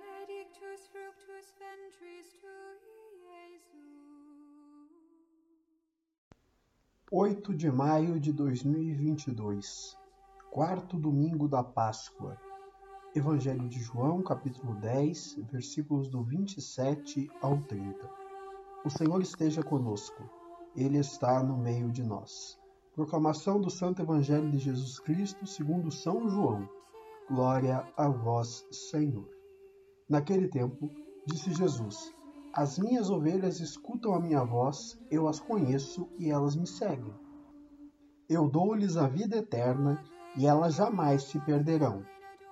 benedictus fructus ventris tui, Jesus. 8 de maio de 2022, quarto domingo da Páscoa. Evangelho de João, capítulo 10, versículos do 27 ao 30. O Senhor esteja conosco. Ele está no meio de nós. Proclamação do Santo Evangelho de Jesus Cristo, segundo São João. Glória a vós, Senhor. Naquele tempo, disse Jesus: as minhas ovelhas escutam a minha voz, eu as conheço e elas me seguem. Eu dou-lhes a vida eterna e elas jamais se perderão,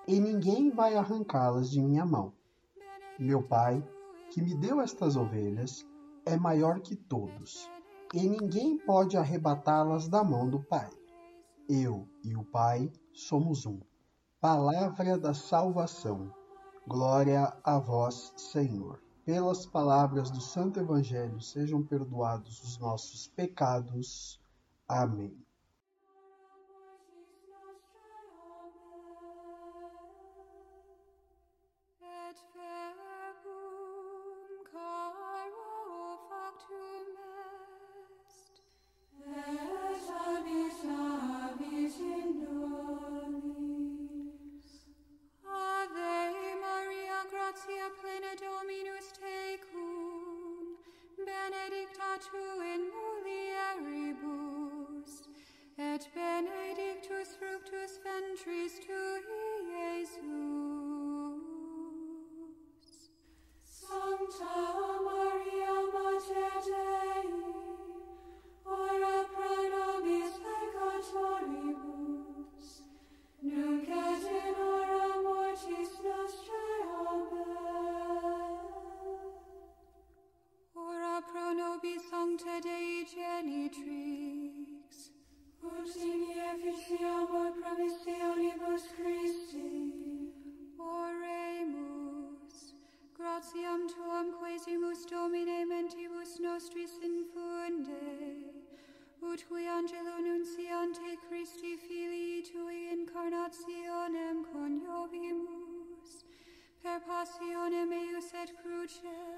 e ninguém vai arrancá-las de minha mão. Meu Pai, que me deu estas ovelhas, é maior que todos, e ninguém pode arrebatá-las da mão do Pai. Eu e o Pai somos um. Palavra da salvação. Glória a vós, Senhor pelas palavras do Santo Evangelho sejam perdoados os nossos pecados. Amém. Sancta Dei genitrix, ut in efficiamur promissionibus Christi. Oremus, gratiam tuam quesimus Domine mentibus nostris infunde, ut qui angelo nunciante Christi filii tui incarnationem coniovimus, per passionem eius et crucem,